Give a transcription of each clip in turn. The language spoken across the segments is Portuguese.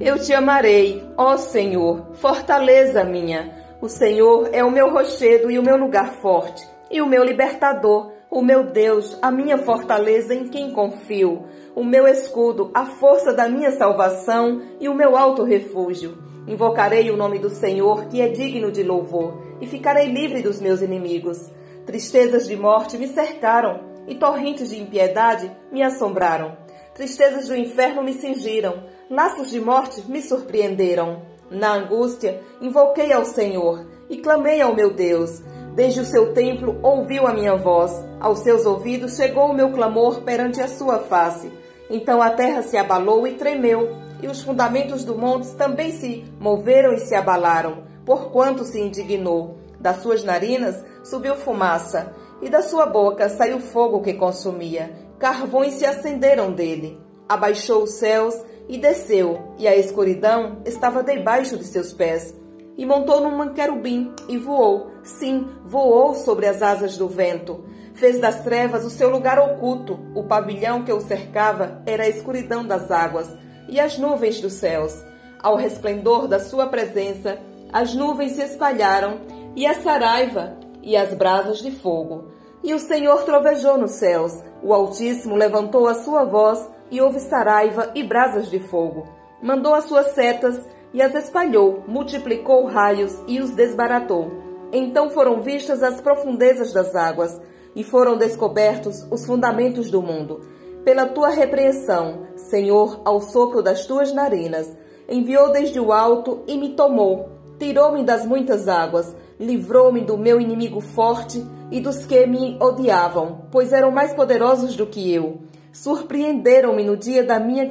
Eu te amarei, ó Senhor, fortaleza minha. O Senhor é o meu rochedo e o meu lugar forte, e o meu libertador, o meu Deus, a minha fortaleza em quem confio, o meu escudo, a força da minha salvação e o meu alto refúgio. Invocarei o nome do Senhor, que é digno de louvor, e ficarei livre dos meus inimigos. Tristezas de morte me cercaram, e torrentes de impiedade me assombraram. Tristezas do inferno me cingiram, laços de morte me surpreenderam. Na angústia, invoquei ao Senhor e clamei ao meu Deus. Desde o seu templo ouviu a minha voz, aos seus ouvidos chegou o meu clamor perante a sua face. Então a terra se abalou e tremeu, e os fundamentos do monte também se moveram e se abalaram, porquanto se indignou. Das suas narinas subiu fumaça, e da sua boca saiu fogo que consumia. Carvões se acenderam dele. Abaixou os céus e desceu, e a escuridão estava debaixo de seus pés. E montou num querubim e voou, sim, voou sobre as asas do vento. Fez das trevas o seu lugar oculto, o pavilhão que o cercava era a escuridão das águas e as nuvens dos céus. Ao resplendor da sua presença, as nuvens se espalharam e a saraiva e as brasas de fogo. E o Senhor trovejou nos céus, o Altíssimo levantou a sua voz e houve saraiva e brasas de fogo. Mandou as suas setas e as espalhou, multiplicou raios e os desbaratou. Então foram vistas as profundezas das águas e foram descobertos os fundamentos do mundo. Pela tua repreensão, Senhor, ao sopro das tuas narinas, enviou desde o alto e me tomou, tirou-me das muitas águas, livrou-me do meu inimigo forte e dos que me odiavam, pois eram mais poderosos do que eu. Surpreenderam-me no dia da minha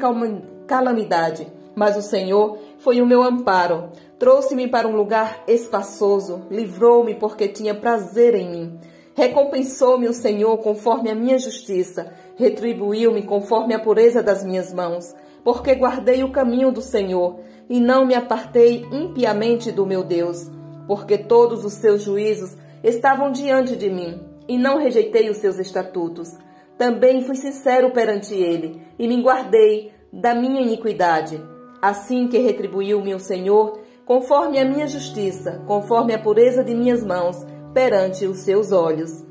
calamidade, mas o Senhor foi o meu amparo. Trouxe-me para um lugar espaçoso, livrou-me porque tinha prazer em mim. Recompensou-me o Senhor conforme a minha justiça, retribuiu-me conforme a pureza das minhas mãos, porque guardei o caminho do Senhor e não me apartei impiamente do meu Deus, porque todos os seus juízos estavam diante de mim, e não rejeitei os seus estatutos. Também fui sincero perante ele, e me guardei da minha iniquidade. Assim que retribuiu-me o Senhor, conforme a minha justiça, conforme a pureza de minhas mãos, perante os seus olhos.